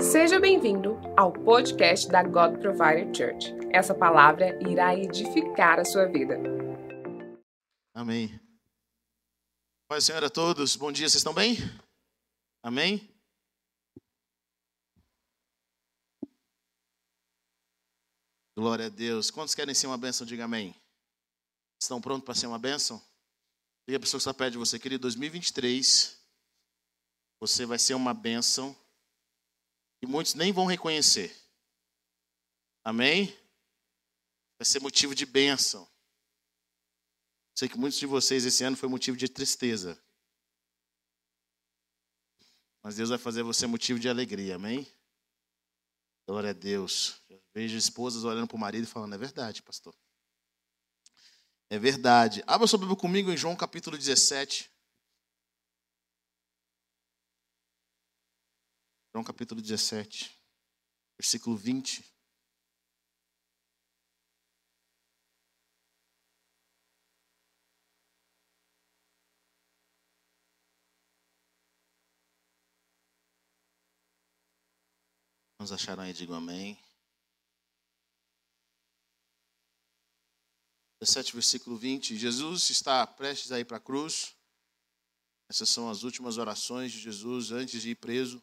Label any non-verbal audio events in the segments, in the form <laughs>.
Seja bem-vindo ao podcast da God Provider Church. Essa palavra irá edificar a sua vida. Amém. Pai Senhor a todos, bom dia, vocês estão bem? Amém? Glória a Deus. Quantos querem ser uma bênção? Diga amém. Estão prontos para ser uma bênção? Diga a pessoa que está perto de você, querido, 2023, você vai ser uma bênção e muitos nem vão reconhecer. Amém? Vai ser motivo de bênção. Sei que muitos de vocês esse ano foi motivo de tristeza. Mas Deus vai fazer você motivo de alegria, amém? Glória a Deus. Eu vejo esposas olhando para o marido e falando: é verdade, pastor. É verdade. Abra sua Bíblia comigo em João capítulo 17. João capítulo 17, versículo 20. Vamos acharam aí, digam amém. 17, versículo 20. Jesus está prestes a ir para a cruz. Essas são as últimas orações de Jesus antes de ir preso.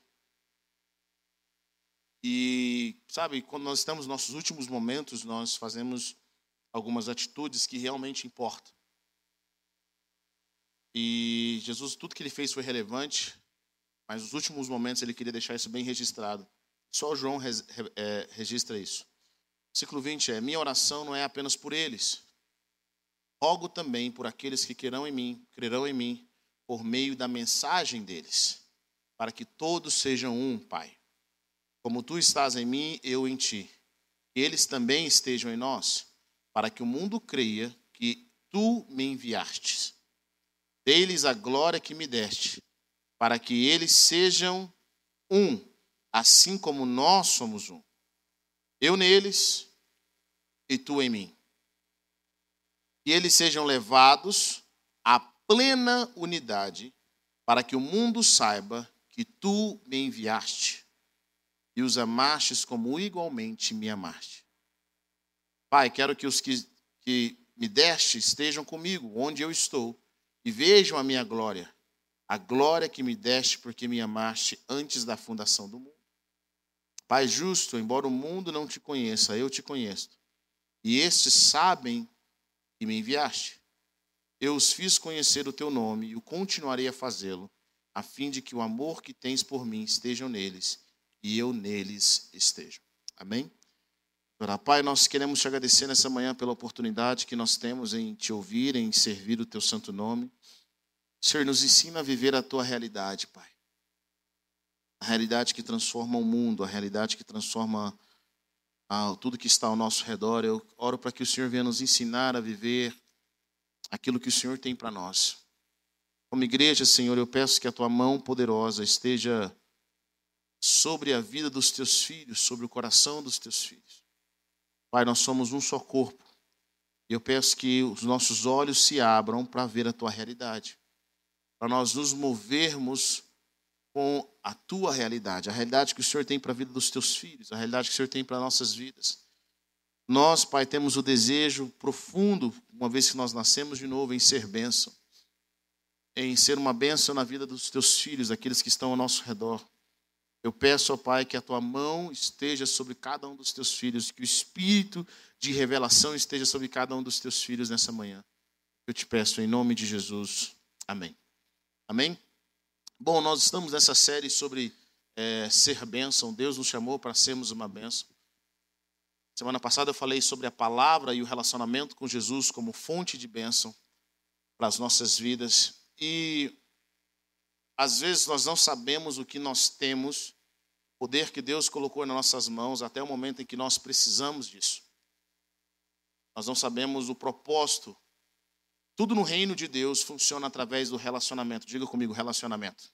E, sabe, quando nós estamos nos nossos últimos momentos, nós fazemos algumas atitudes que realmente importam. E Jesus, tudo que ele fez foi relevante, mas nos últimos momentos ele queria deixar isso bem registrado. Só João res, é, registra isso. Versículo 20 é: Minha oração não é apenas por eles. Rogo também por aqueles que querão em mim, crerão em mim, por meio da mensagem deles, para que todos sejam um, Pai. Como tu estás em mim, eu em ti. Que eles também estejam em nós, para que o mundo creia que tu me enviastes. Dê-lhes a glória que me deste, para que eles sejam um assim como nós somos um. Eu neles e tu em mim. Que eles sejam levados à plena unidade, para que o mundo saiba que tu me enviaste e os amastes como igualmente me amaste. Pai, quero que os que, que me deste estejam comigo, onde eu estou, e vejam a minha glória, a glória que me deste porque me amaste antes da fundação do mundo. Pai justo, embora o mundo não te conheça, eu te conheço. E estes sabem que me enviaste. Eu os fiz conhecer o teu nome e o continuarei a fazê-lo, a fim de que o amor que tens por mim esteja neles e eu neles esteja. Amém? Pai, nós queremos te agradecer nessa manhã pela oportunidade que nós temos em te ouvir, em servir o teu santo nome. Senhor, nos ensina a viver a tua realidade, Pai a realidade que transforma o mundo, a realidade que transforma ah, tudo que está ao nosso redor. Eu oro para que o Senhor venha nos ensinar a viver aquilo que o Senhor tem para nós. Como igreja, Senhor, eu peço que a tua mão poderosa esteja sobre a vida dos teus filhos, sobre o coração dos teus filhos. Pai, nós somos um só corpo. Eu peço que os nossos olhos se abram para ver a tua realidade, para nós nos movermos com a tua realidade, a realidade que o Senhor tem para a vida dos teus filhos, a realidade que o Senhor tem para nossas vidas. Nós, Pai, temos o desejo profundo, uma vez que nós nascemos de novo, em ser bênção, em ser uma bênção na vida dos teus filhos, aqueles que estão ao nosso redor. Eu peço, ó Pai, que a tua mão esteja sobre cada um dos teus filhos, que o espírito de revelação esteja sobre cada um dos teus filhos nessa manhã. Eu te peço em nome de Jesus. Amém. Amém. Bom, nós estamos nessa série sobre é, ser bênção. Deus nos chamou para sermos uma bênção. Semana passada eu falei sobre a palavra e o relacionamento com Jesus como fonte de bênção para as nossas vidas. E às vezes nós não sabemos o que nós temos, poder que Deus colocou nas nossas mãos até o momento em que nós precisamos disso. Nós não sabemos o propósito tudo no reino de Deus funciona através do relacionamento. Diga comigo, relacionamento.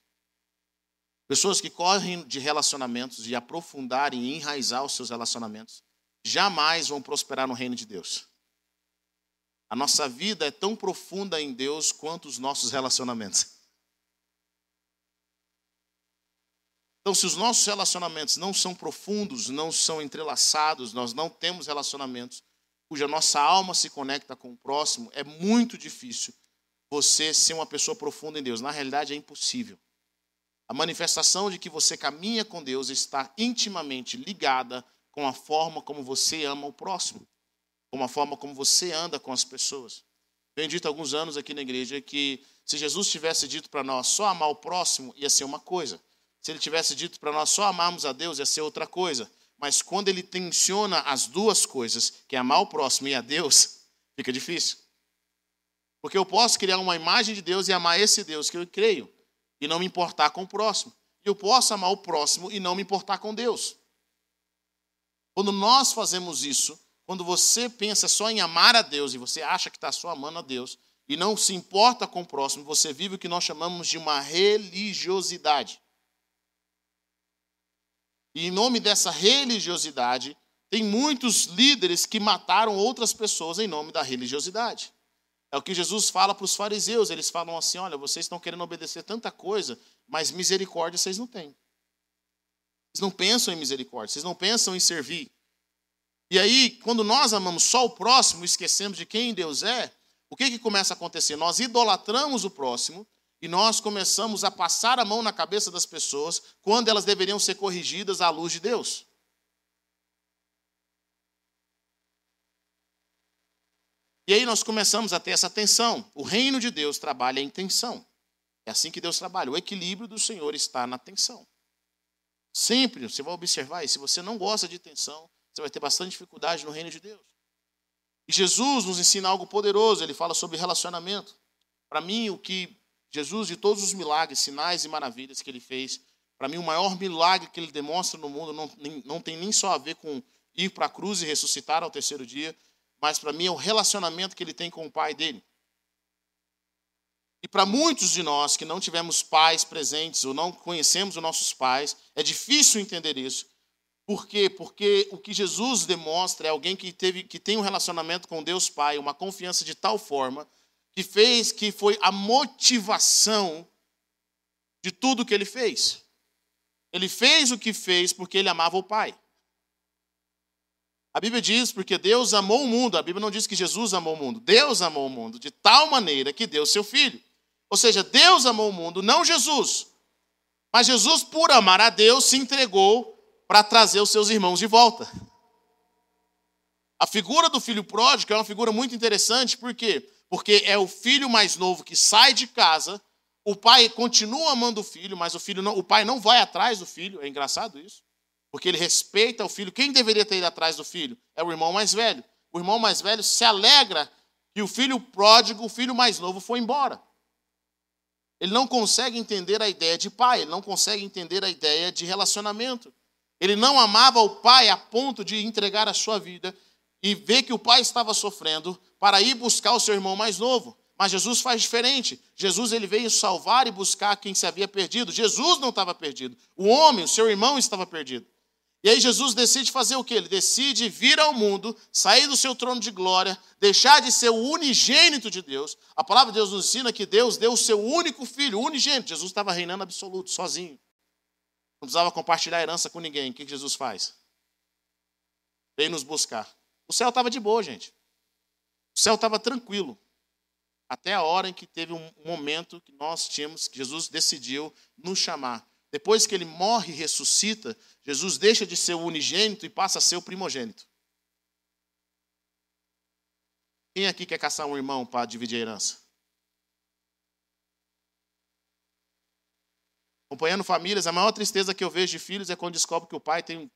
Pessoas que correm de relacionamentos, de aprofundar e enraizar os seus relacionamentos, jamais vão prosperar no reino de Deus. A nossa vida é tão profunda em Deus quanto os nossos relacionamentos. Então, se os nossos relacionamentos não são profundos, não são entrelaçados, nós não temos relacionamentos cuja nossa alma se conecta com o próximo, é muito difícil você ser uma pessoa profunda em Deus. Na realidade, é impossível. A manifestação de que você caminha com Deus está intimamente ligada com a forma como você ama o próximo, com a forma como você anda com as pessoas. Tenho dito há alguns anos aqui na igreja que se Jesus tivesse dito para nós só amar o próximo, ia ser uma coisa. Se ele tivesse dito para nós só amarmos a Deus, ia ser outra coisa. Mas quando ele tensiona as duas coisas, que é amar o próximo e a Deus, <laughs> fica difícil. Porque eu posso criar uma imagem de Deus e amar esse Deus que eu creio, e não me importar com o próximo. Eu posso amar o próximo e não me importar com Deus. Quando nós fazemos isso, quando você pensa só em amar a Deus e você acha que está só amando a Deus e não se importa com o próximo, você vive o que nós chamamos de uma religiosidade. E em nome dessa religiosidade, tem muitos líderes que mataram outras pessoas em nome da religiosidade. É o que Jesus fala para os fariseus. Eles falam assim: olha, vocês estão querendo obedecer tanta coisa, mas misericórdia vocês não têm. Vocês não pensam em misericórdia, vocês não pensam em servir. E aí, quando nós amamos só o próximo, esquecemos de quem Deus é, o que, que começa a acontecer? Nós idolatramos o próximo e nós começamos a passar a mão na cabeça das pessoas quando elas deveriam ser corrigidas à luz de Deus. E aí nós começamos a ter essa tensão. O reino de Deus trabalha em tensão. É assim que Deus trabalha. O equilíbrio do Senhor está na tensão. Sempre, você vai observar isso. Se você não gosta de tensão, você vai ter bastante dificuldade no reino de Deus. E Jesus nos ensina algo poderoso. Ele fala sobre relacionamento. Para mim, o que Jesus, de todos os milagres, sinais e maravilhas que ele fez, para mim, o maior milagre que ele demonstra no mundo não, não tem nem só a ver com ir para a cruz e ressuscitar ao terceiro dia, mas para mim é o relacionamento que ele tem com o pai dele. E para muitos de nós que não tivemos pais presentes ou não conhecemos os nossos pais, é difícil entender isso. Por quê? Porque o que Jesus demonstra é alguém que, teve, que tem um relacionamento com Deus Pai, uma confiança de tal forma que fez que foi a motivação de tudo que ele fez. Ele fez o que fez porque ele amava o Pai. A Bíblia diz porque Deus amou o mundo. A Bíblia não diz que Jesus amou o mundo. Deus amou o mundo de tal maneira que deu seu filho. Ou seja, Deus amou o mundo, não Jesus. Mas Jesus, por amar a Deus, se entregou para trazer os seus irmãos de volta. A figura do filho pródigo é uma figura muito interessante, por quê? Porque é o filho mais novo que sai de casa, o pai continua amando o filho, mas o filho não, o pai não vai atrás do filho. É engraçado isso, porque ele respeita o filho. Quem deveria ter ido atrás do filho? É o irmão mais velho. O irmão mais velho se alegra que o filho pródigo, o filho mais novo, foi embora. Ele não consegue entender a ideia de pai, ele não consegue entender a ideia de relacionamento. Ele não amava o pai a ponto de entregar a sua vida e ver que o pai estava sofrendo para ir buscar o seu irmão mais novo. Mas Jesus faz diferente. Jesus ele veio salvar e buscar quem se havia perdido. Jesus não estava perdido. O homem, o seu irmão, estava perdido. E aí Jesus decide fazer o que? Ele decide vir ao mundo, sair do seu trono de glória, deixar de ser o unigênito de Deus. A palavra de Deus nos ensina que Deus deu o seu único filho, unigênito. Jesus estava reinando absoluto, sozinho. Não precisava compartilhar a herança com ninguém. O que Jesus faz? Vem nos buscar. O céu estava de boa, gente. O céu estava tranquilo. Até a hora em que teve um momento que nós tínhamos, que Jesus decidiu nos chamar. Depois que ele morre e ressuscita, Jesus deixa de ser o unigênito e passa a ser o primogênito. Quem aqui quer caçar um irmão para dividir a herança? Acompanhando famílias, a maior tristeza que eu vejo de filhos é quando descobre que o pai tem,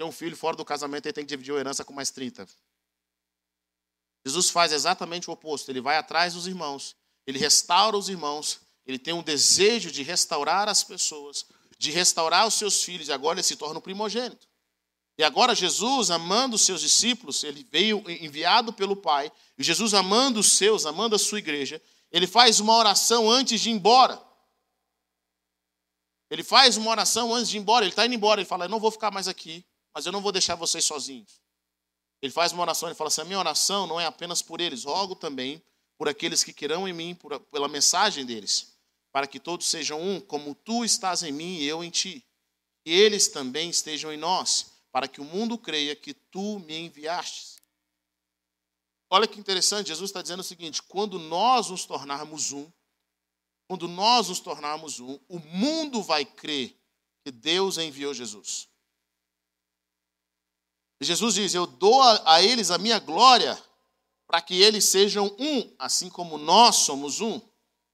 tem um filho fora do casamento e tem que dividir a herança com mais 30. Jesus faz exatamente o oposto. Ele vai atrás dos irmãos, ele restaura os irmãos, ele tem um desejo de restaurar as pessoas, de restaurar os seus filhos, e agora ele se torna o primogênito. E agora Jesus, amando os seus discípulos, ele veio enviado pelo Pai, e Jesus amando os seus, amando a sua igreja, ele faz uma oração antes de ir embora. Ele faz uma oração antes de ir embora, ele está indo embora, ele fala: Eu não vou ficar mais aqui, mas eu não vou deixar vocês sozinhos. Ele faz uma oração, ele fala assim: a minha oração não é apenas por eles, rogo também por aqueles que querão em mim, por, pela mensagem deles, para que todos sejam um, como tu estás em mim e eu em ti. que eles também estejam em nós, para que o mundo creia que tu me enviastes. Olha que interessante, Jesus está dizendo o seguinte: quando nós nos tornarmos um, quando nós nos tornarmos um, o mundo vai crer que Deus enviou Jesus. Jesus diz: Eu dou a, a eles a minha glória para que eles sejam um, assim como nós somos um.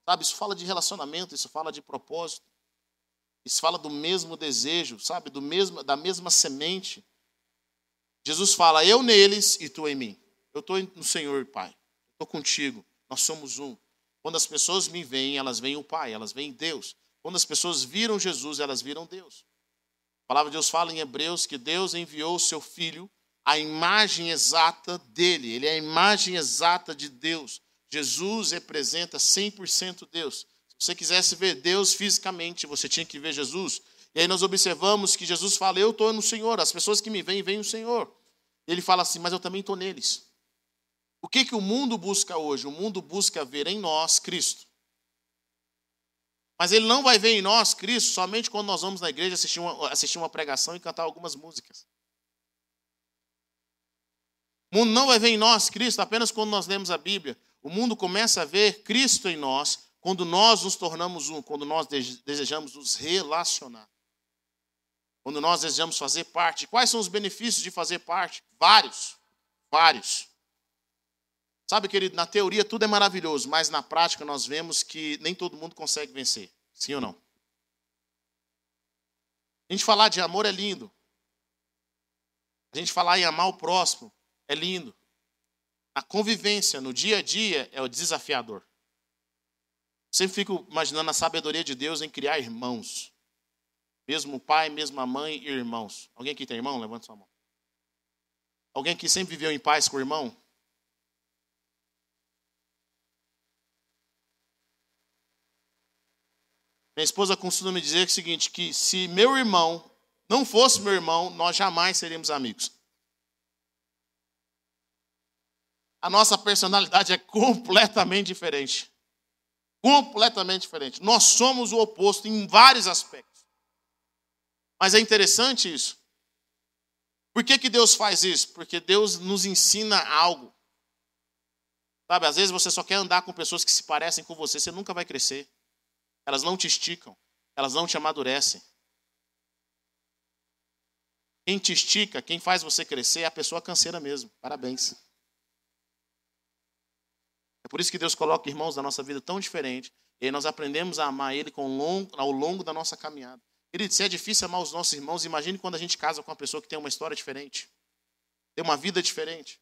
Sabe, isso fala de relacionamento, isso fala de propósito. Isso fala do mesmo desejo, sabe, do mesmo da mesma semente. Jesus fala: "Eu neles e tu em mim". Eu estou no Senhor, Pai. Estou contigo. Nós somos um. Quando as pessoas me veem, elas veem o Pai, elas veem Deus. Quando as pessoas viram Jesus, elas viram Deus. A palavra de Deus fala em Hebreus que Deus enviou o seu filho a imagem exata dele, ele é a imagem exata de Deus. Jesus representa 100% Deus. Se você quisesse ver Deus fisicamente, você tinha que ver Jesus. E aí nós observamos que Jesus fala: Eu estou no Senhor, as pessoas que me veem, veem o Senhor. Ele fala assim: Mas eu também estou neles. O que, que o mundo busca hoje? O mundo busca ver em nós Cristo. Mas ele não vai ver em nós Cristo somente quando nós vamos na igreja assistir uma, assistir uma pregação e cantar algumas músicas. O mundo não vai ver em nós Cristo apenas quando nós lemos a Bíblia. O mundo começa a ver Cristo em nós quando nós nos tornamos um, quando nós desejamos nos relacionar. Quando nós desejamos fazer parte. Quais são os benefícios de fazer parte? Vários. Vários. Sabe, querido, na teoria tudo é maravilhoso, mas na prática nós vemos que nem todo mundo consegue vencer. Sim ou não? A gente falar de amor é lindo. A gente falar em amar o próximo é lindo. A convivência no dia a dia é o desafiador. Sempre fico imaginando a sabedoria de Deus em criar irmãos. Mesmo pai, mesma mãe e irmãos. Alguém aqui tem irmão? Levanta sua mão. Alguém que sempre viveu em paz com o irmão? Minha esposa costuma me dizer o seguinte, que se meu irmão não fosse meu irmão, nós jamais seríamos amigos. a nossa personalidade é completamente diferente. Completamente diferente. Nós somos o oposto em vários aspectos. Mas é interessante isso. Por que, que Deus faz isso? Porque Deus nos ensina algo. Sabe, às vezes você só quer andar com pessoas que se parecem com você, você nunca vai crescer. Elas não te esticam, elas não te amadurecem. Quem te estica, quem faz você crescer é a pessoa canseira mesmo. Parabéns. É por isso que Deus coloca irmãos da nossa vida tão diferente. E nós aprendemos a amar Ele ao longo da nossa caminhada. Querido, se é difícil amar os nossos irmãos, imagine quando a gente casa com uma pessoa que tem uma história diferente, tem uma vida diferente.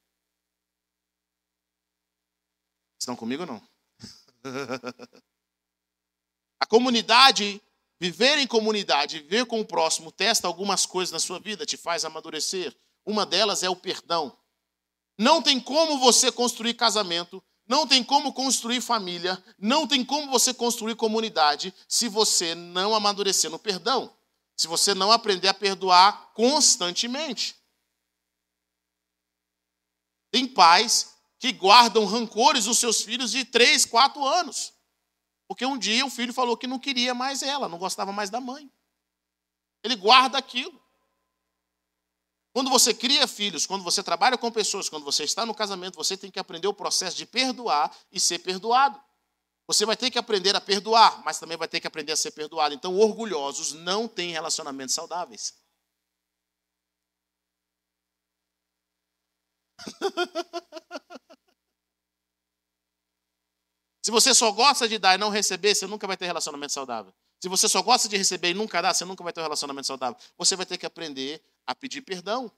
Estão comigo ou não? <laughs> a comunidade, viver em comunidade, viver com o próximo, testa algumas coisas na sua vida, te faz amadurecer. Uma delas é o perdão. Não tem como você construir casamento não tem como construir família, não tem como você construir comunidade se você não amadurecer no perdão, se você não aprender a perdoar constantemente. Tem pais que guardam rancores dos seus filhos de 3, 4 anos. Porque um dia o filho falou que não queria mais ela, não gostava mais da mãe. Ele guarda aquilo. Quando você cria filhos, quando você trabalha com pessoas, quando você está no casamento, você tem que aprender o processo de perdoar e ser perdoado. Você vai ter que aprender a perdoar, mas também vai ter que aprender a ser perdoado. Então, orgulhosos não têm relacionamentos saudáveis. <laughs> Se você só gosta de dar e não receber, você nunca vai ter relacionamento saudável. Se você só gosta de receber e nunca dá, você nunca vai ter um relacionamento saudável. Você vai ter que aprender a pedir perdão.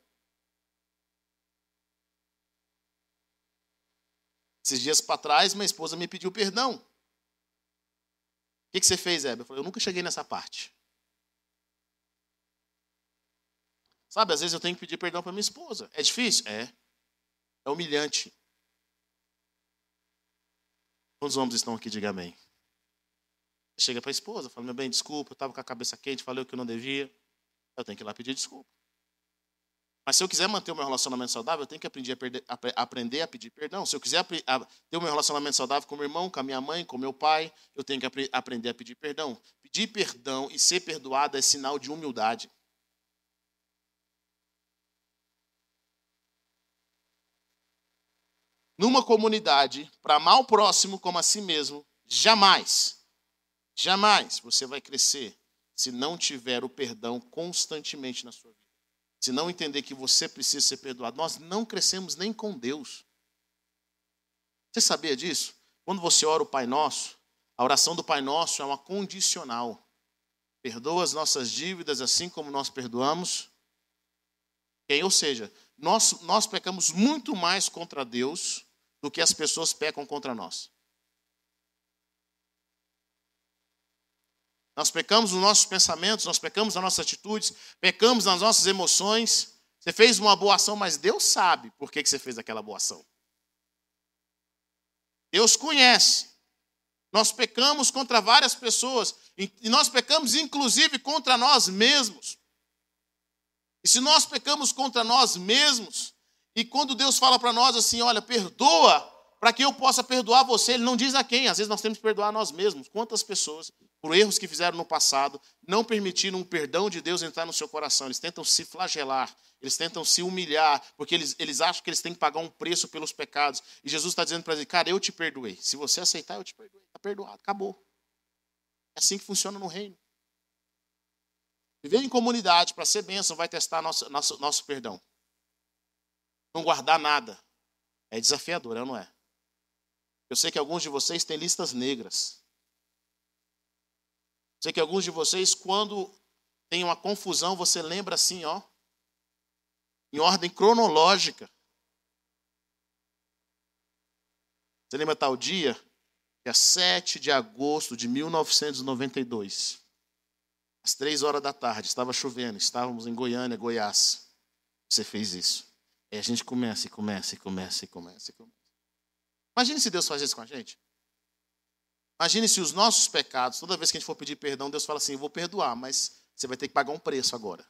Esses dias para trás, minha esposa me pediu perdão. O que, você fez, Hebe? Eu falei, eu nunca cheguei nessa parte. Sabe, às vezes eu tenho que pedir perdão para minha esposa. É difícil? É. É humilhante. Quantos homens estão aqui? Diga amém. Chega para a esposa, fala, meu bem, desculpa, eu estava com a cabeça quente, falei o que eu não devia. Eu tenho que ir lá pedir desculpa. Mas se eu quiser manter o meu relacionamento saudável, eu tenho que aprender a, perder, a, aprender a pedir perdão. Se eu quiser a, ter o meu relacionamento saudável com meu irmão, com a minha mãe, com meu pai, eu tenho que aprender a pedir perdão. Pedir perdão e ser perdoado é sinal de humildade. Numa comunidade para amar o próximo como a si mesmo, jamais, jamais você vai crescer se não tiver o perdão constantemente na sua vida. Se não entender que você precisa ser perdoado. Nós não crescemos nem com Deus. Você sabia disso? Quando você ora o Pai Nosso, a oração do Pai Nosso é uma condicional. Perdoa as nossas dívidas assim como nós perdoamos. Ou seja, nós, nós pecamos muito mais contra Deus do que as pessoas pecam contra nós. Nós pecamos nos nossos pensamentos, nós pecamos nas nossas atitudes, pecamos nas nossas emoções. Você fez uma boa ação, mas Deus sabe por que você fez aquela boa ação. Deus conhece. Nós pecamos contra várias pessoas e nós pecamos inclusive contra nós mesmos. E se nós pecamos contra nós mesmos, e quando Deus fala para nós assim, olha, perdoa, para que eu possa perdoar você, Ele não diz a quem, às vezes nós temos que perdoar nós mesmos. Quantas pessoas, por erros que fizeram no passado, não permitiram um perdão de Deus entrar no seu coração? Eles tentam se flagelar, eles tentam se humilhar, porque eles, eles acham que eles têm que pagar um preço pelos pecados. E Jesus está dizendo para eles: Cara, eu te perdoei. Se você aceitar, eu te perdoei. Está perdoado, acabou. É assim que funciona no reino. Viver em comunidade para ser bênção vai testar nosso, nosso, nosso perdão. Não guardar nada. É desafiador, é não é? Eu sei que alguns de vocês têm listas negras. Sei que alguns de vocês, quando tem uma confusão, você lembra assim, ó, em ordem cronológica. Você lembra tal dia? Dia 7 de agosto de 1992. Às três horas da tarde, estava chovendo, estávamos em Goiânia, Goiás. Você fez isso. E a gente começa e começa e começa e começa e começa. Imagine se Deus faz isso com a gente. Imagine se os nossos pecados, toda vez que a gente for pedir perdão, Deus fala assim: eu vou perdoar, mas você vai ter que pagar um preço agora.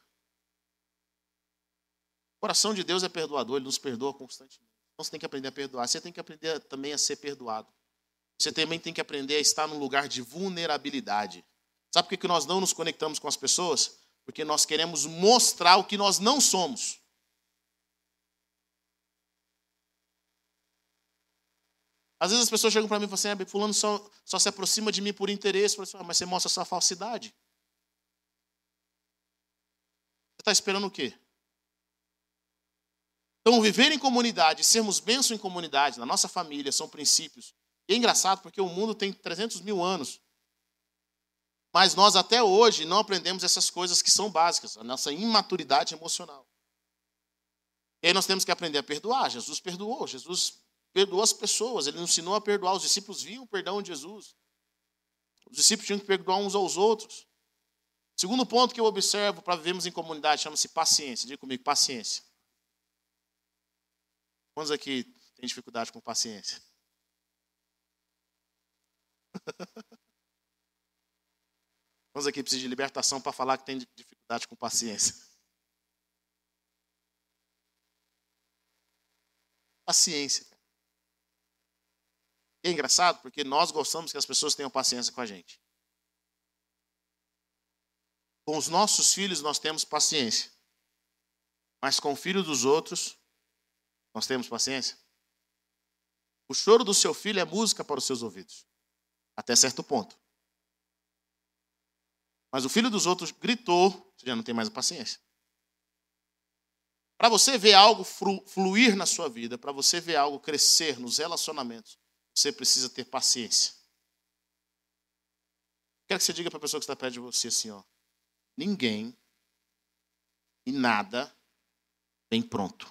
O coração de Deus é perdoador, ele nos perdoa constantemente. Então você tem que aprender a perdoar. Você tem que aprender também a ser perdoado. Você também tem que aprender a estar num lugar de vulnerabilidade. Sabe por que nós não nos conectamos com as pessoas? Porque nós queremos mostrar o que nós não somos. Às vezes as pessoas chegam para mim e falam assim: ah, Fulano só, só se aproxima de mim por interesse. Assim, ah, mas você mostra sua falsidade. Você está esperando o quê? Então, viver em comunidade, sermos bênção em comunidade, na nossa família, são princípios. E é engraçado porque o mundo tem 300 mil anos. Mas nós até hoje não aprendemos essas coisas que são básicas, a nossa imaturidade emocional. E aí nós temos que aprender a perdoar. Jesus perdoou, Jesus perdoou as pessoas, ele nos ensinou a perdoar. Os discípulos viam o perdão de Jesus. Os discípulos tinham que perdoar uns aos outros. Segundo ponto que eu observo para vivermos em comunidade chama-se paciência. Diga comigo, paciência. Quantos aqui têm dificuldade com paciência? <laughs> Quantos aqui precisam de libertação para falar que tem dificuldade com paciência? Paciência. É engraçado porque nós gostamos que as pessoas tenham paciência com a gente. Com os nossos filhos nós temos paciência. Mas com o filho dos outros nós temos paciência? O choro do seu filho é música para os seus ouvidos, até certo ponto. Mas o filho dos outros gritou, você já não tem mais paciência. Para você ver algo fluir na sua vida, para você ver algo crescer nos relacionamentos, você precisa ter paciência. Quero que você diga para a pessoa que está perto de você assim, ó. Ninguém e nada vem pronto.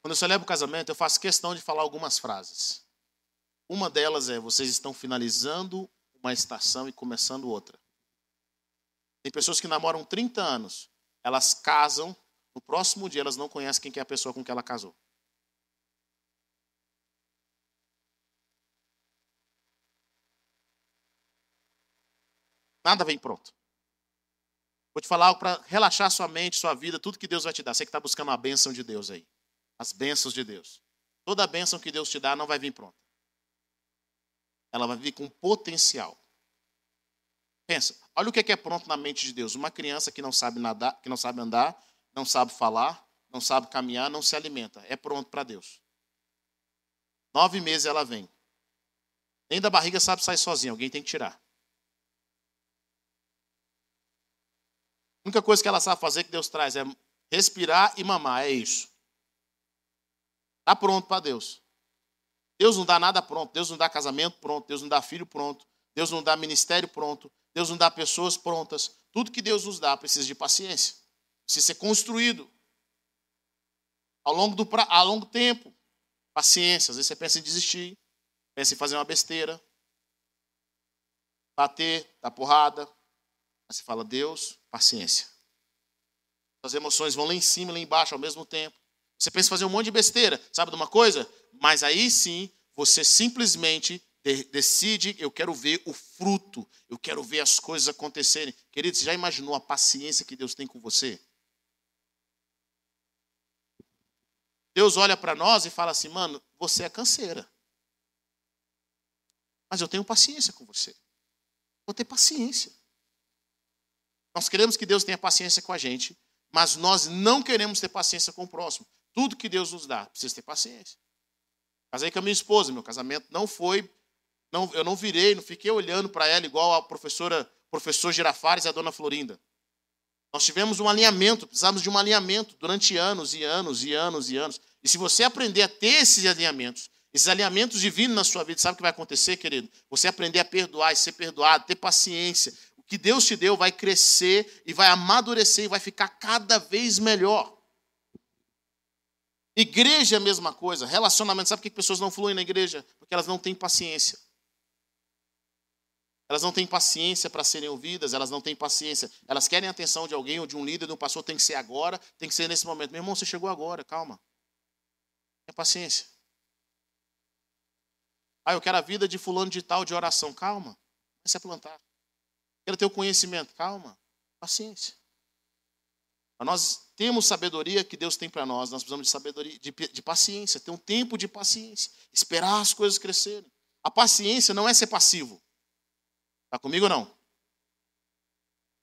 Quando eu celebro o casamento, eu faço questão de falar algumas frases. Uma delas é: vocês estão finalizando uma estação e começando outra. Tem pessoas que namoram 30 anos, elas casam, no próximo dia elas não conhecem quem é a pessoa com quem ela casou. Nada vem pronto. Vou te falar algo para relaxar sua mente, sua vida, tudo que Deus vai te dar. Você que está buscando a bênção de Deus aí as bênçãos de Deus. Toda a bênção que Deus te dá não vai vir pronta. Ela vai vir com potencial. Pensa, olha o que é pronto na mente de Deus. Uma criança que não sabe nadar, que não sabe andar, não sabe falar, não sabe caminhar, não se alimenta. É pronto para Deus. Nove meses ela vem. Nem da barriga sabe sair sozinha, alguém tem que tirar. A única coisa que ela sabe fazer que Deus traz é respirar e mamar, é isso. Está pronto para Deus. Deus não dá nada pronto, Deus não dá casamento pronto, Deus não dá filho pronto, Deus não dá ministério pronto, Deus não dá pessoas prontas. Tudo que Deus nos dá precisa de paciência. Precisa ser construído ao longo do pra... ao longo tempo. Paciência. Às vezes você pensa em desistir, pensa em fazer uma besteira, bater, dar porrada. Mas você fala, Deus, paciência. As emoções vão lá em cima e lá embaixo ao mesmo tempo. Você pensa em fazer um monte de besteira, sabe de uma coisa? Mas aí sim, você simplesmente decide, eu quero ver o fruto, eu quero ver as coisas acontecerem. Querido, você já imaginou a paciência que Deus tem com você? Deus olha para nós e fala assim, mano, você é canseira. Mas eu tenho paciência com você. Vou ter paciência. Nós queremos que Deus tenha paciência com a gente, mas nós não queremos ter paciência com o próximo. Tudo que Deus nos dá, precisa ter paciência. Casei com a minha esposa, meu casamento não foi, não, eu não virei, não fiquei olhando para ela igual a professora, professor Girafares e a dona Florinda. Nós tivemos um alinhamento, precisamos de um alinhamento durante anos e anos e anos e anos. E se você aprender a ter esses alinhamentos, esses alinhamentos divinos na sua vida, sabe o que vai acontecer, querido? Você aprender a perdoar e ser perdoado, ter paciência. O que Deus te deu vai crescer e vai amadurecer e vai ficar cada vez melhor. Igreja é a mesma coisa, relacionamento. Sabe por que pessoas não fluem na igreja? Porque elas não têm paciência. Elas não têm paciência para serem ouvidas, elas não têm paciência. Elas querem a atenção de alguém ou de um líder, de um pastor, tem que ser agora, tem que ser nesse momento. Meu irmão, você chegou agora, calma. Tenha paciência. Ah, eu quero a vida de fulano de tal de oração. Calma. Vai a plantar. Quero ter o conhecimento. Calma. Paciência. Nós temos sabedoria que Deus tem para nós. Nós precisamos de sabedoria, de, de paciência. Ter um tempo de paciência. Esperar as coisas crescerem. A paciência não é ser passivo. Está comigo ou não?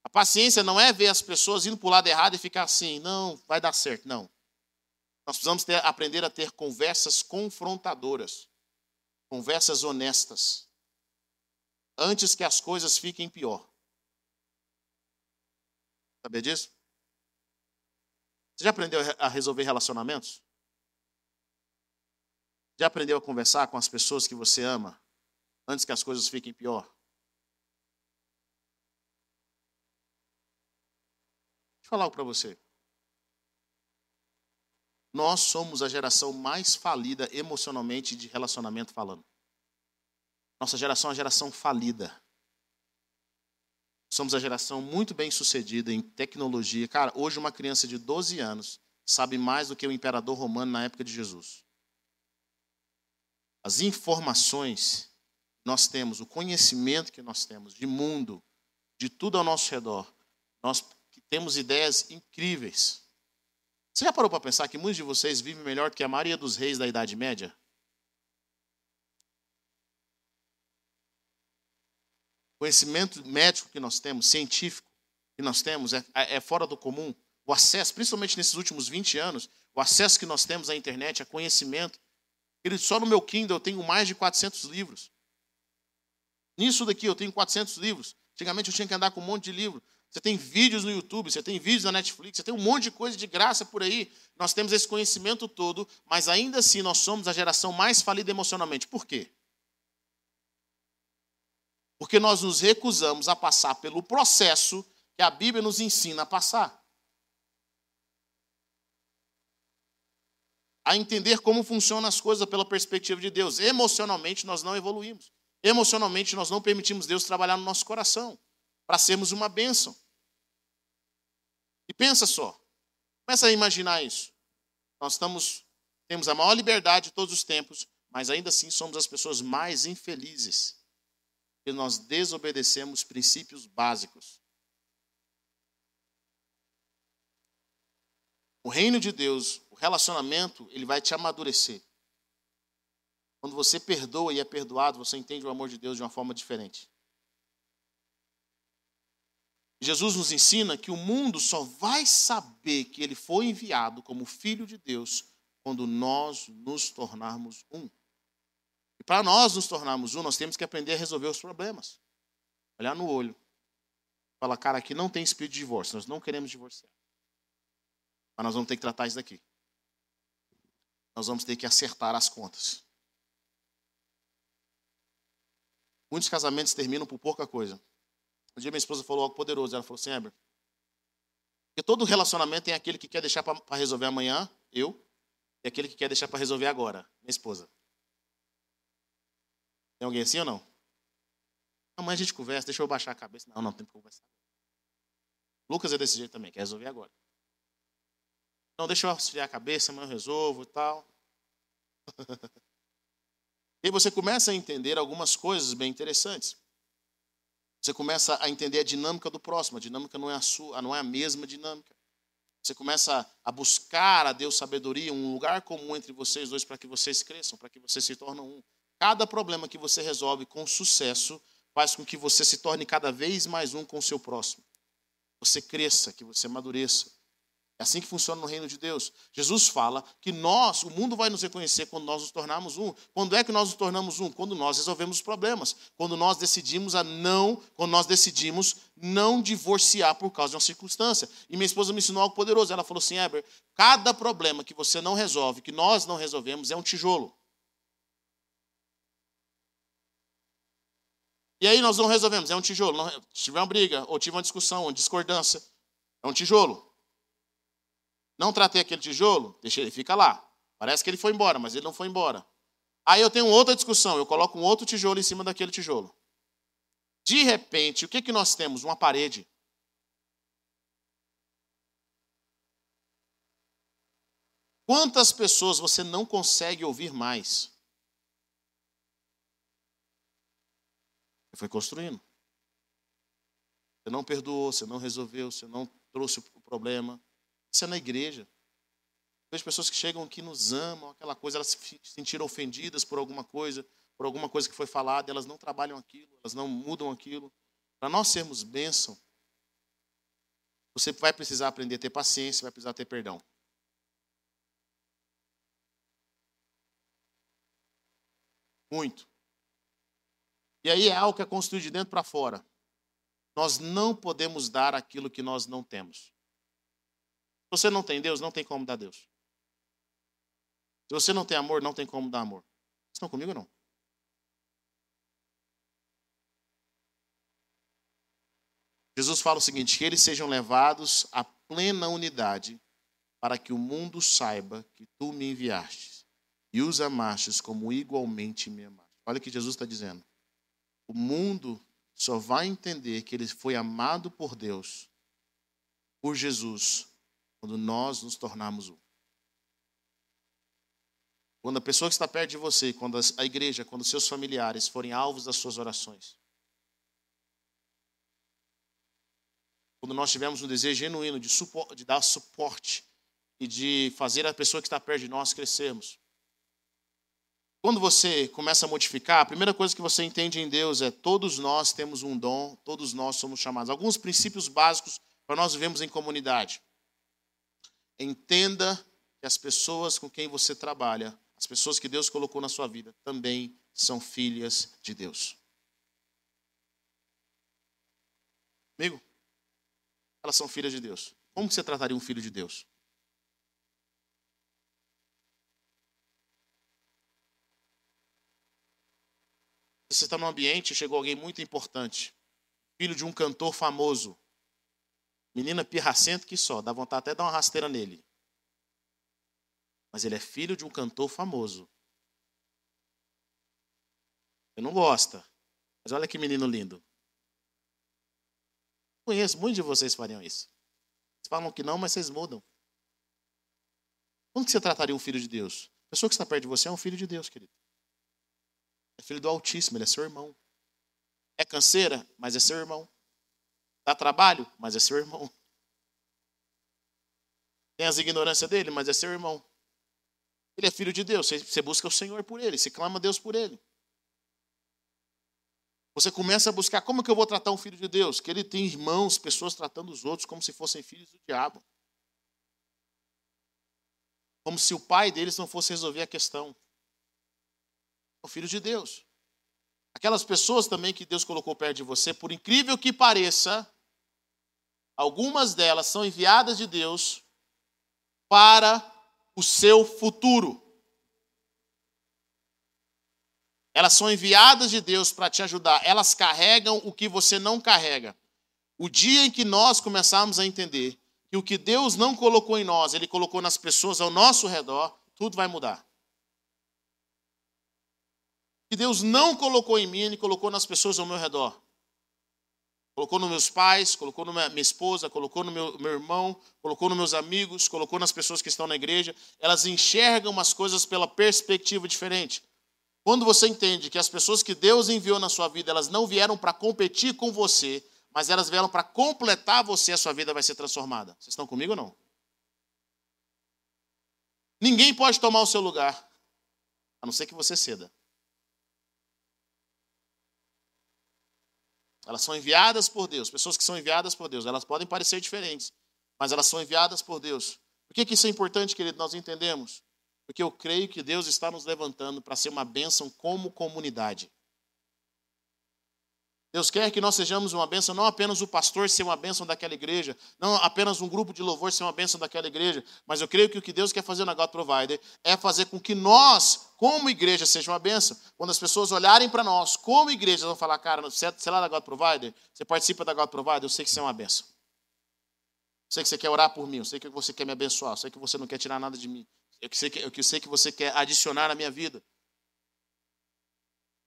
A paciência não é ver as pessoas indo para o lado errado e ficar assim, não, vai dar certo. Não. Nós precisamos ter, aprender a ter conversas confrontadoras, conversas honestas, antes que as coisas fiquem pior. Sabia disso? Você já aprendeu a resolver relacionamentos? Já aprendeu a conversar com as pessoas que você ama antes que as coisas fiquem pior? Deixa eu falar algo para você. Nós somos a geração mais falida emocionalmente de relacionamento falando. Nossa geração é a geração falida. Somos a geração muito bem sucedida em tecnologia. Cara, hoje uma criança de 12 anos sabe mais do que o imperador romano na época de Jesus. As informações que nós temos, o conhecimento que nós temos de mundo, de tudo ao nosso redor, nós temos ideias incríveis. Você já parou para pensar que muitos de vocês vivem melhor do que a maioria dos reis da Idade Média? O conhecimento médico que nós temos, científico que nós temos, é, é fora do comum. O acesso, principalmente nesses últimos 20 anos, o acesso que nós temos à internet, a conhecimento. Só no meu Kindle eu tenho mais de 400 livros. Nisso daqui eu tenho 400 livros. Antigamente eu tinha que andar com um monte de livro. Você tem vídeos no YouTube, você tem vídeos na Netflix, você tem um monte de coisa de graça por aí. Nós temos esse conhecimento todo, mas ainda assim nós somos a geração mais falida emocionalmente. Por quê? Porque nós nos recusamos a passar pelo processo que a Bíblia nos ensina a passar. A entender como funcionam as coisas pela perspectiva de Deus. Emocionalmente nós não evoluímos. Emocionalmente nós não permitimos Deus trabalhar no nosso coração para sermos uma bênção. E pensa só, começa a imaginar isso. Nós estamos, temos a maior liberdade de todos os tempos, mas ainda assim somos as pessoas mais infelizes, porque nós desobedecemos princípios básicos. O reino de Deus, o relacionamento, ele vai te amadurecer. Quando você perdoa e é perdoado, você entende o amor de Deus de uma forma diferente. Jesus nos ensina que o mundo só vai saber que ele foi enviado como filho de Deus quando nós nos tornarmos um. E para nós nos tornarmos um, nós temos que aprender a resolver os problemas. Olhar no olho. Falar, cara, aqui não tem espírito de divórcio, nós não queremos divorciar. Mas nós vamos ter que tratar isso daqui. Nós vamos ter que acertar as contas. Muitos casamentos terminam por pouca coisa. Um dia minha esposa falou algo poderoso. Ela falou assim, Heber, porque todo relacionamento tem aquele que quer deixar para resolver amanhã, eu, e aquele que quer deixar para resolver agora, minha esposa. Tem alguém assim ou não? Amanhã a gente conversa, deixa eu baixar a cabeça. Não, não, tem que conversar. Lucas é desse jeito também, quer resolver agora. Não, deixa eu esfriar a cabeça, amanhã eu resolvo e tal. <laughs> e você começa a entender algumas coisas bem interessantes. Você começa a entender a dinâmica do próximo. A dinâmica não é a sua, não é a mesma dinâmica. Você começa a buscar a Deus sabedoria, um lugar comum entre vocês dois para que vocês cresçam, para que vocês se tornem um. Cada problema que você resolve com sucesso faz com que você se torne cada vez mais um com o seu próximo. Você cresça, que você amadureça. É assim que funciona no reino de Deus. Jesus fala que nós, o mundo vai nos reconhecer quando nós nos tornarmos um. Quando é que nós nos tornamos um? Quando nós resolvemos os problemas. Quando nós decidimos a não, quando nós decidimos não divorciar por causa de uma circunstância. E minha esposa me ensinou algo poderoso. Ela falou assim: Heber, cada problema que você não resolve, que nós não resolvemos, é um tijolo. E aí nós não resolvemos, é um tijolo. Não, tive uma briga, ou tive uma discussão, uma discordância, é um tijolo. Não tratei aquele tijolo, deixei ele fica lá. Parece que ele foi embora, mas ele não foi embora. Aí eu tenho outra discussão, eu coloco um outro tijolo em cima daquele tijolo. De repente, o que, que nós temos? Uma parede. Quantas pessoas você não consegue ouvir mais? Você foi construindo. Você não perdoou, você não resolveu, você não trouxe o problema. Isso é na igreja. Vejo pessoas que chegam aqui nos amam, aquela coisa, elas se sentiram ofendidas por alguma coisa, por alguma coisa que foi falada, elas não trabalham aquilo, elas não mudam aquilo. Para nós sermos bênção, você vai precisar aprender a ter paciência, vai precisar ter perdão. Muito. E aí é algo que é construído de dentro para fora. Nós não podemos dar aquilo que nós não temos você não tem Deus, não tem como dar Deus. Se você não tem amor, não tem como dar amor. Estão comigo não? Jesus fala o seguinte: que eles sejam levados à plena unidade, para que o mundo saiba que tu me enviastes e os amastes como igualmente me amaste. Olha o que Jesus está dizendo. O mundo só vai entender que ele foi amado por Deus, por Jesus, quando nós nos tornarmos um. Quando a pessoa que está perto de você, quando a igreja, quando seus familiares forem alvos das suas orações. Quando nós tivermos um desejo genuíno de, de dar suporte e de fazer a pessoa que está perto de nós crescermos. Quando você começa a modificar, a primeira coisa que você entende em Deus é todos nós temos um dom, todos nós somos chamados. Alguns princípios básicos para nós vivemos em comunidade. Entenda que as pessoas com quem você trabalha, as pessoas que Deus colocou na sua vida, também são filhas de Deus. Amigo, elas são filhas de Deus. Como você trataria um filho de Deus? Você está num ambiente, chegou alguém muito importante, filho de um cantor famoso, Menina pirracento que só, dá vontade até de dar uma rasteira nele. Mas ele é filho de um cantor famoso. Você não gosta. Mas olha que menino lindo. Conheço, muitos de vocês fariam isso. Vocês falam que não, mas vocês mudam. Como que você trataria um filho de Deus? A pessoa que está perto de você é um filho de Deus, querido. É filho do Altíssimo, ele é seu irmão. É canseira, mas é seu irmão. Dá trabalho, mas é seu irmão. Tem as ignorâncias dele, mas é seu irmão. Ele é filho de Deus. Você busca o Senhor por ele, você clama a Deus por ele. Você começa a buscar como que eu vou tratar um filho de Deus? Que ele tem irmãos, pessoas tratando os outros como se fossem filhos do diabo. Como se o pai deles não fosse resolver a questão. O filho de Deus. Aquelas pessoas também que Deus colocou perto de você, por incrível que pareça, algumas delas são enviadas de Deus para o seu futuro. Elas são enviadas de Deus para te ajudar. Elas carregam o que você não carrega. O dia em que nós começarmos a entender que o que Deus não colocou em nós, Ele colocou nas pessoas ao nosso redor, tudo vai mudar. Que Deus não colocou em mim, Ele colocou nas pessoas ao meu redor. Colocou nos meus pais, colocou na minha esposa, colocou no meu, meu irmão, colocou nos meus amigos, colocou nas pessoas que estão na igreja. Elas enxergam as coisas pela perspectiva diferente. Quando você entende que as pessoas que Deus enviou na sua vida, elas não vieram para competir com você, mas elas vieram para completar você, a sua vida vai ser transformada. Vocês estão comigo ou não? Ninguém pode tomar o seu lugar, a não ser que você ceda. Elas são enviadas por Deus. Pessoas que são enviadas por Deus, elas podem parecer diferentes, mas elas são enviadas por Deus. Por que, que isso é importante, querido? Nós entendemos. Porque eu creio que Deus está nos levantando para ser uma bênção como comunidade. Deus quer que nós sejamos uma bênção, não apenas o pastor ser uma bênção daquela igreja, não apenas um grupo de louvor ser uma bênção daquela igreja, mas eu creio que o que Deus quer fazer na God Provider é fazer com que nós, como igreja, seja uma bênção. Quando as pessoas olharem para nós, como igreja, vão falar, cara, você é lá da God Provider, você participa da God Provider, eu sei que você é uma bênção. Eu sei que você quer orar por mim, eu sei que você quer me abençoar, eu sei que você não quer tirar nada de mim, eu sei que, eu sei que você quer adicionar na minha vida.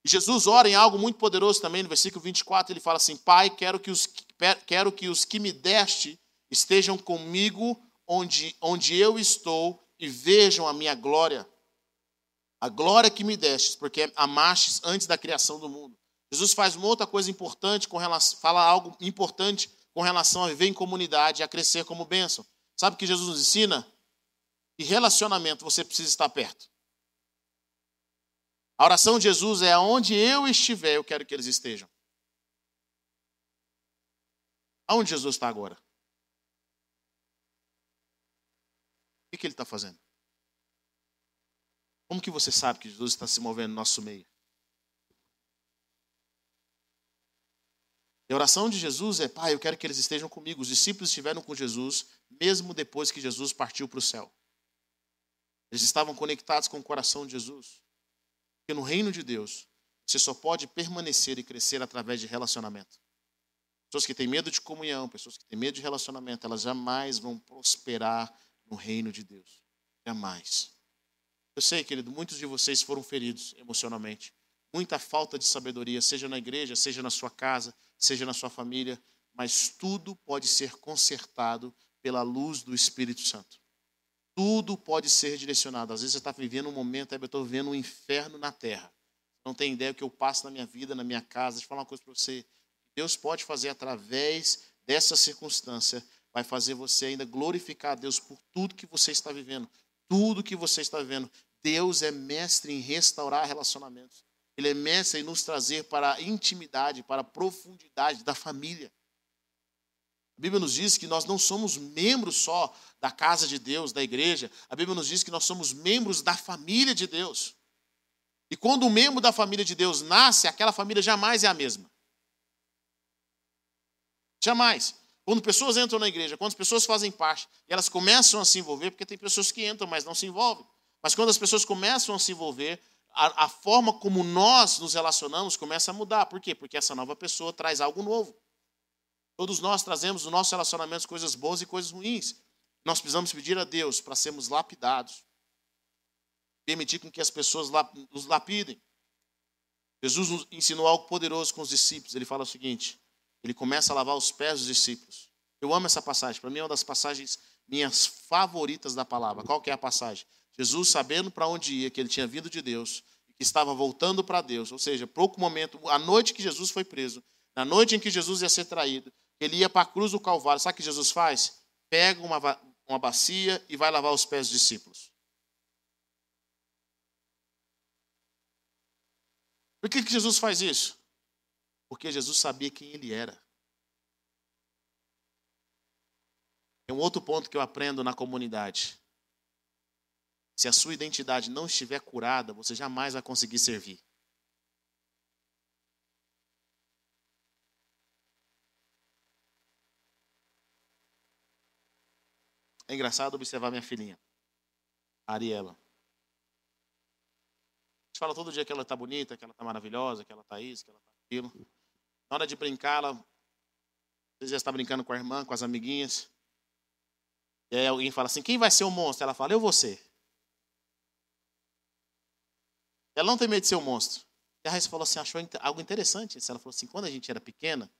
Jesus ora em algo muito poderoso também, no versículo 24, ele fala assim: Pai, quero que os, quero que, os que me deste estejam comigo onde, onde eu estou e vejam a minha glória. A glória que me destes, porque amastes antes da criação do mundo. Jesus faz uma outra coisa importante, com relação, fala algo importante com relação a viver em comunidade e a crescer como bênção. Sabe o que Jesus nos ensina? Que relacionamento você precisa estar perto. A oração de Jesus é: aonde eu estiver, eu quero que eles estejam. Aonde Jesus está agora? O que ele está fazendo? Como que você sabe que Jesus está se movendo no nosso meio? E a oração de Jesus é: Pai, eu quero que eles estejam comigo. Os discípulos estiveram com Jesus, mesmo depois que Jesus partiu para o céu. Eles estavam conectados com o coração de Jesus. Porque no reino de Deus, você só pode permanecer e crescer através de relacionamento. Pessoas que têm medo de comunhão, pessoas que têm medo de relacionamento, elas jamais vão prosperar no reino de Deus. Jamais. Eu sei, querido, muitos de vocês foram feridos emocionalmente. Muita falta de sabedoria, seja na igreja, seja na sua casa, seja na sua família, mas tudo pode ser consertado pela luz do Espírito Santo. Tudo pode ser direcionado. Às vezes você está vivendo um momento, eu estou vivendo um inferno na terra. Não tem ideia do que eu passo na minha vida, na minha casa. Deixa eu falar uma coisa para você. Deus pode fazer através dessa circunstância, vai fazer você ainda glorificar a Deus por tudo que você está vivendo. Tudo que você está vivendo. Deus é mestre em restaurar relacionamentos. Ele é mestre em nos trazer para a intimidade, para a profundidade da família. A Bíblia nos diz que nós não somos membros só da casa de Deus, da igreja. A Bíblia nos diz que nós somos membros da família de Deus. E quando um membro da família de Deus nasce, aquela família jamais é a mesma. Jamais. Quando pessoas entram na igreja, quando as pessoas fazem parte e elas começam a se envolver, porque tem pessoas que entram, mas não se envolvem. Mas quando as pessoas começam a se envolver, a, a forma como nós nos relacionamos começa a mudar. Por quê? Porque essa nova pessoa traz algo novo. Todos nós trazemos no nosso relacionamento coisas boas e coisas ruins. Nós precisamos pedir a Deus para sermos lapidados. Permitir com que as pessoas nos lapidem. Jesus nos ensinou algo poderoso com os discípulos. Ele fala o seguinte: ele começa a lavar os pés dos discípulos. Eu amo essa passagem. Para mim é uma das passagens minhas favoritas da palavra. Qual que é a passagem? Jesus, sabendo para onde ia, que ele tinha vindo de Deus, que estava voltando para Deus, ou seja, pouco momento, a noite que Jesus foi preso, na noite em que Jesus ia ser traído, ele ia para a cruz do Calvário. Sabe o que Jesus faz? Pega uma, uma bacia e vai lavar os pés dos discípulos. Por que, que Jesus faz isso? Porque Jesus sabia quem ele era. Tem um outro ponto que eu aprendo na comunidade. Se a sua identidade não estiver curada, você jamais vai conseguir servir. É engraçado observar minha filhinha, Ariela. A gente fala todo dia que ela está bonita, que ela está maravilhosa, que ela está isso, que ela está aquilo. Na hora de brincar, ela às já está brincando com a irmã, com as amiguinhas. E aí alguém fala assim: quem vai ser o monstro? Ela fala: eu vou ser. Ela não tem medo de ser um monstro. E a Raíssa falou assim, achou algo interessante. Ela falou assim, quando a gente era pequena,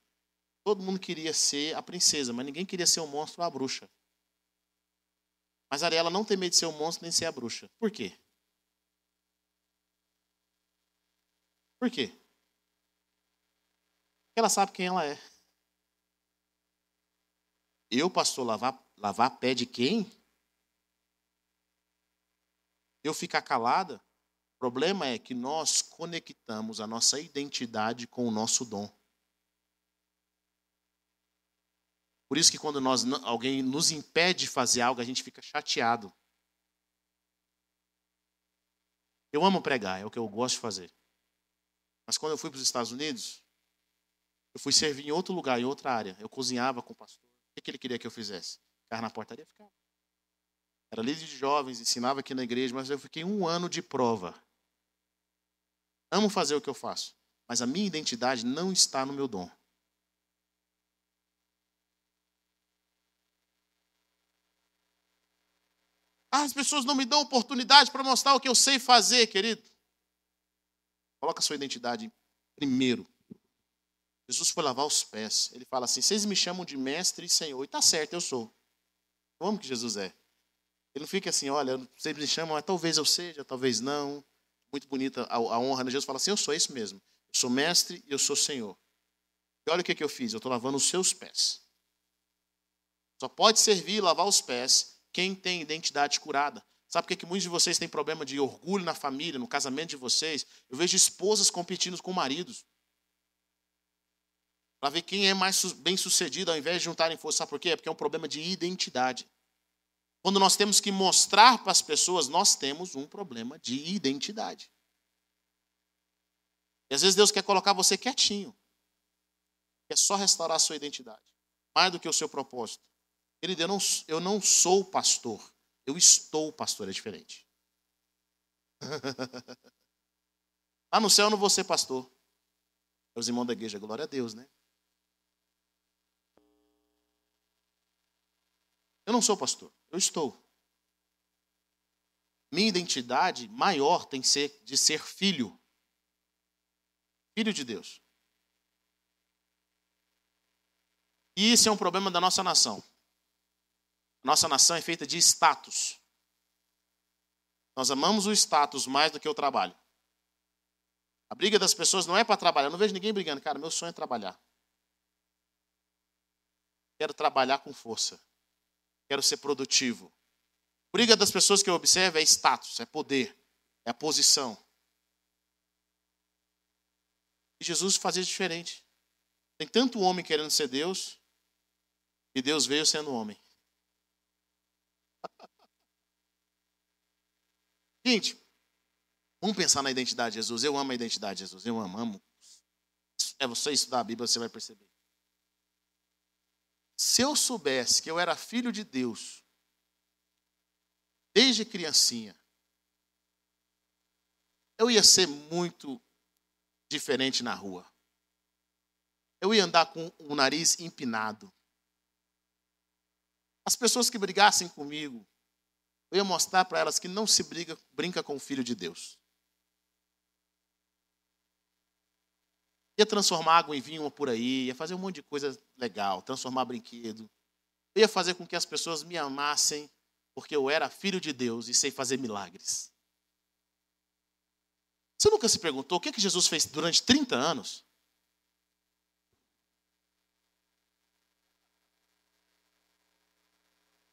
todo mundo queria ser a princesa, mas ninguém queria ser o monstro ou a bruxa. Mas Ariela não tem medo de ser o um monstro nem ser a bruxa. Por quê? Por quê? Porque ela sabe quem ela é. Eu, pastor, lavar, lavar pé de quem? Eu ficar calada? problema é que nós conectamos a nossa identidade com o nosso dom. Por isso que quando nós, alguém nos impede de fazer algo, a gente fica chateado. Eu amo pregar, é o que eu gosto de fazer. Mas quando eu fui para os Estados Unidos, eu fui servir em outro lugar, em outra área. Eu cozinhava com o pastor. O que ele queria que eu fizesse? Ficar na portaria? Ficava. Era líder de jovens, ensinava aqui na igreja, mas eu fiquei um ano de prova. Amo fazer o que eu faço, mas a minha identidade não está no meu dom. Ah, as pessoas não me dão oportunidade para mostrar o que eu sei fazer, querido. Coloca a sua identidade primeiro. Jesus foi lavar os pés. Ele fala assim: vocês me chamam de mestre e senhor. E está certo, eu sou. Amo que Jesus é. Ele não fica assim, olha, vocês me chamam, mas talvez eu seja, talvez não muito bonita a, a honra, né? Jesus fala assim: Eu sou isso mesmo. Eu sou mestre e eu sou senhor. E olha o que, que eu fiz: eu estou lavando os seus pés. Só pode servir lavar os pés quem tem identidade curada. Sabe por que, muitos de vocês têm problema de orgulho na família, no casamento de vocês? Eu vejo esposas competindo com maridos. Para ver quem é mais bem sucedido, ao invés de juntarem força. Sabe por quê? Porque é um problema de identidade. Quando nós temos que mostrar para as pessoas, nós temos um problema de identidade. E às vezes Deus quer colocar você quietinho. É só restaurar a sua identidade. Mais do que o seu propósito. Querido, eu não, eu não sou pastor. Eu estou pastor, é diferente. Lá <laughs> no céu eu não vou ser pastor. Os irmãos da igreja, glória a Deus, né? Eu não sou pastor. Eu estou. Minha identidade maior tem que ser de ser filho. Filho de Deus. E isso é um problema da nossa nação. Nossa nação é feita de status. Nós amamos o status mais do que o trabalho. A briga das pessoas não é para trabalhar. Eu não vejo ninguém brigando. Cara, meu sonho é trabalhar. Quero trabalhar com força. Quero ser produtivo. Briga das pessoas que eu observo é status, é poder, é a posição. E Jesus fazia diferente. Tem tanto homem querendo ser Deus, e Deus veio sendo homem. Gente, vamos pensar na identidade de Jesus. Eu amo a identidade de Jesus. Eu amo, amo. É você estudar a Bíblia, você vai perceber. Se eu soubesse que eu era filho de Deus, desde criancinha, eu ia ser muito diferente na rua. Eu ia andar com o nariz empinado. As pessoas que brigassem comigo, eu ia mostrar para elas que não se briga, brinca com o filho de Deus. Ia transformar água em vinho por aí, ia fazer um monte de coisa legal, transformar brinquedo. Eu ia fazer com que as pessoas me amassem, porque eu era filho de Deus e sei fazer milagres. Você nunca se perguntou o que, é que Jesus fez durante 30 anos?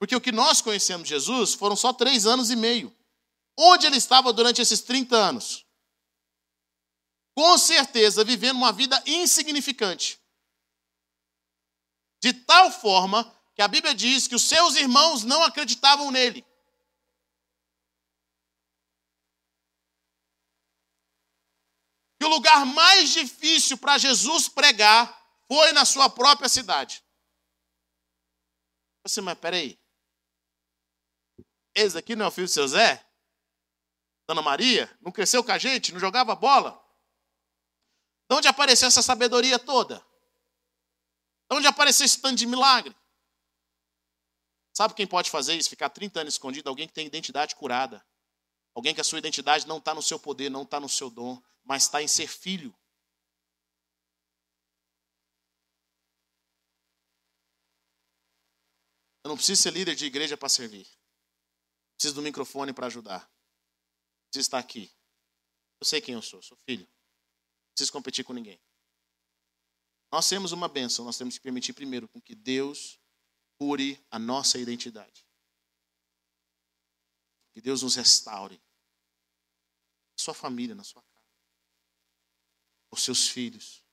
Porque o que nós conhecemos Jesus foram só três anos e meio. Onde ele estava durante esses 30 anos? com certeza vivendo uma vida insignificante. De tal forma que a Bíblia diz que os seus irmãos não acreditavam nele. Que o lugar mais difícil para Jesus pregar foi na sua própria cidade. Você, mas peraí. Esse aqui não é o filho do seu Zé? Dona Maria? Não cresceu com a gente? Não jogava bola? De onde apareceu essa sabedoria toda? De onde apareceu esse tanto de milagre? Sabe quem pode fazer isso? Ficar 30 anos escondido? Alguém que tem identidade curada. Alguém que a sua identidade não está no seu poder, não está no seu dom, mas está em ser filho. Eu não preciso ser líder de igreja para servir. Preciso do microfone para ajudar. Preciso estar aqui. Eu sei quem eu sou, sou filho. Não preciso competir com ninguém. Nós temos uma bênção, nós temos que permitir primeiro com que Deus cure a nossa identidade. Que Deus nos restaure. Sua família, na sua casa. Os seus filhos.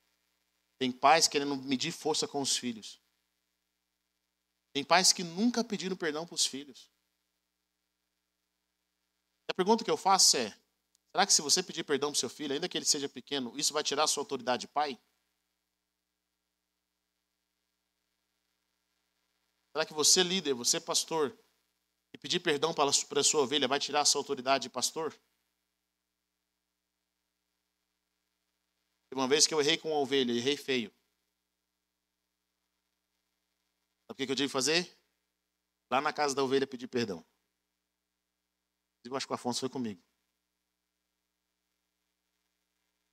Tem pais querendo medir força com os filhos. Tem pais que nunca pediram perdão para os filhos. A pergunta que eu faço é: será que se você pedir perdão para seu filho, ainda que ele seja pequeno, isso vai tirar a sua autoridade de pai? Será que você, líder, você, pastor, e pedir perdão para a sua ovelha vai tirar a sua autoridade de pastor? Uma vez que eu errei com uma ovelha, errei feio. Sabe o que eu tive que fazer? Lá na casa da ovelha pedir perdão. Eu acho que o Afonso foi comigo.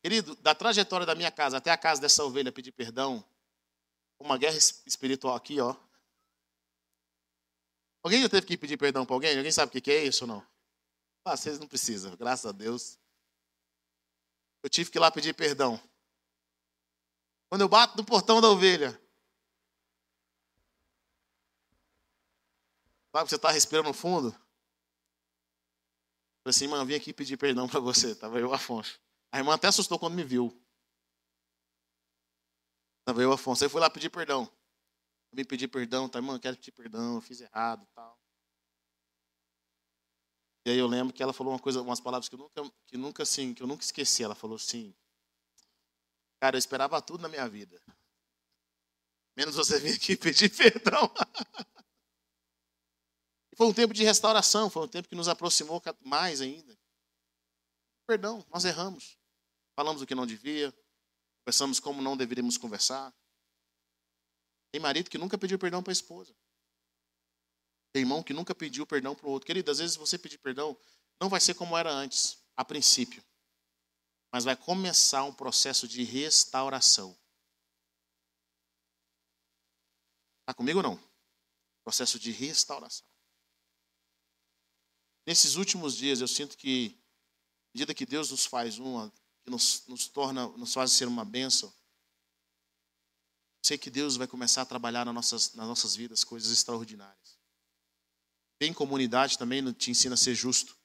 Querido, da trajetória da minha casa até a casa dessa ovelha pedir perdão, uma guerra espiritual aqui, ó. Alguém já teve que pedir perdão para alguém? Alguém sabe o que é isso ou não? Ah, vocês não precisam, graças a Deus. Eu tive que ir lá pedir perdão. Quando eu bato no portão da ovelha, Sabe, você está respirando fundo? Falei assim, irmã, vim aqui pedir perdão para você. Estava eu, Afonso. A irmã até assustou quando me viu. Estava eu, Afonso. Aí fui lá pedir perdão. Eu vim pedir perdão, tá, irmã, quero pedir perdão, eu fiz errado tal. E aí eu lembro que ela falou uma coisa, umas palavras que eu nunca, que nunca assim, que eu nunca esqueci. Ela falou assim, cara, eu esperava tudo na minha vida. Menos você vir aqui pedir <laughs> perdão. Foi um tempo de restauração, foi um tempo que nos aproximou mais ainda. Perdão, nós erramos. Falamos o que não devia, conversamos como não deveríamos conversar. Tem marido que nunca pediu perdão para a esposa. Tem irmão que nunca pediu perdão para o outro. Querido, às vezes você pedir perdão não vai ser como era antes, a princípio. Mas vai começar um processo de restauração. Está comigo ou não? Processo de restauração. Nesses últimos dias, eu sinto que, à medida que Deus nos faz uma, que nos, nos torna, nos faz ser uma bênção, sei que Deus vai começar a trabalhar nas nossas, nas nossas vidas coisas extraordinárias. Tem comunidade também te ensina a ser justo.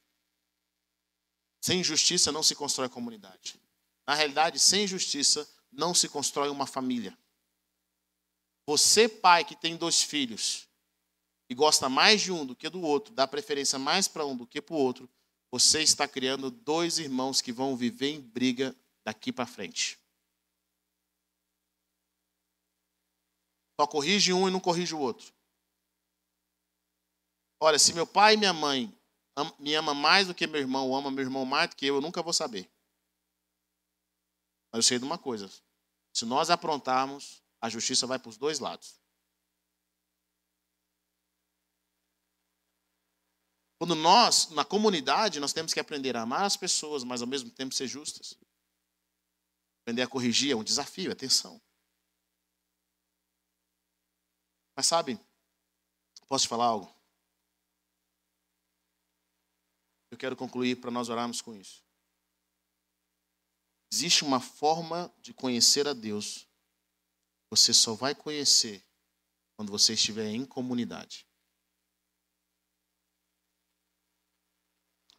Sem justiça não se constrói comunidade. Na realidade, sem justiça não se constrói uma família. Você, pai que tem dois filhos, e gosta mais de um do que do outro, dá preferência mais para um do que para o outro, você está criando dois irmãos que vão viver em briga daqui para frente. Só corrige um e não corrige o outro. Olha, se meu pai e minha mãe me ama mais do que meu irmão, ou ama meu irmão mais do que eu, eu nunca vou saber. Mas eu sei de uma coisa: se nós aprontarmos, a justiça vai para os dois lados. Quando nós, na comunidade, nós temos que aprender a amar as pessoas, mas ao mesmo tempo ser justas. Aprender a corrigir é um desafio, atenção. Mas sabe, posso te falar algo? Eu quero concluir para nós orarmos com isso. Existe uma forma de conhecer a Deus. Você só vai conhecer quando você estiver em comunidade.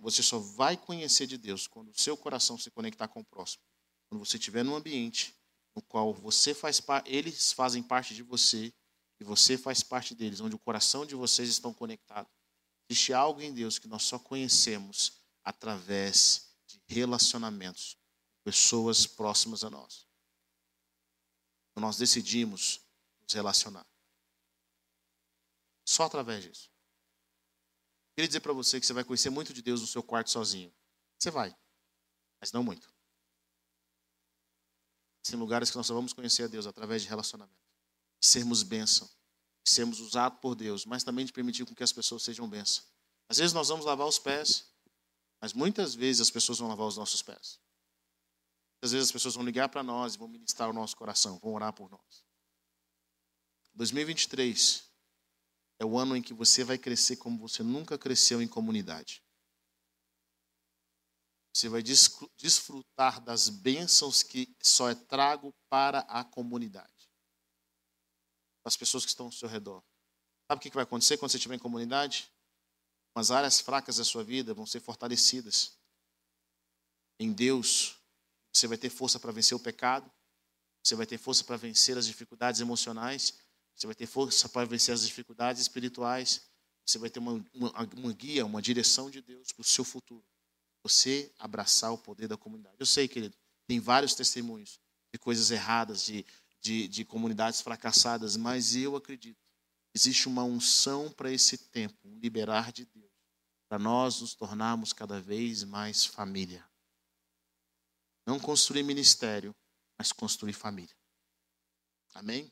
Você só vai conhecer de Deus quando o seu coração se conectar com o próximo. quando você estiver num ambiente no qual você faz eles fazem parte de você e você faz parte deles, onde o coração de vocês estão conectados. Existe algo em Deus que nós só conhecemos através de relacionamentos com pessoas próximas a nós. Nós decidimos nos relacionar. Só através disso. Queria dizer para você que você vai conhecer muito de Deus no seu quarto sozinho. Você vai, mas não muito. Tem lugares que nós só vamos conhecer a Deus através de relacionamento. De sermos bênção. De sermos usados por Deus, mas também de permitir com que as pessoas sejam bênção. Às vezes nós vamos lavar os pés, mas muitas vezes as pessoas vão lavar os nossos pés. Às vezes as pessoas vão ligar para nós e vão ministrar o nosso coração, vão orar por nós. 2023 é o ano em que você vai crescer como você nunca cresceu em comunidade. Você vai desfrutar das bênçãos que só é trago para a comunidade. As pessoas que estão ao seu redor. Sabe o que vai acontecer quando você estiver em comunidade? As áreas fracas da sua vida vão ser fortalecidas. Em Deus, você vai ter força para vencer o pecado. Você vai ter força para vencer as dificuldades emocionais. Você vai ter força para vencer as dificuldades espirituais. Você vai ter uma, uma, uma guia, uma direção de Deus para o seu futuro você abraçar o poder da comunidade. Eu sei, querido, tem vários testemunhos de coisas erradas, de, de, de comunidades fracassadas, mas eu acredito. Existe uma unção para esse tempo, um liberar de Deus, para nós nos tornarmos cada vez mais família. Não construir ministério, mas construir família. Amém?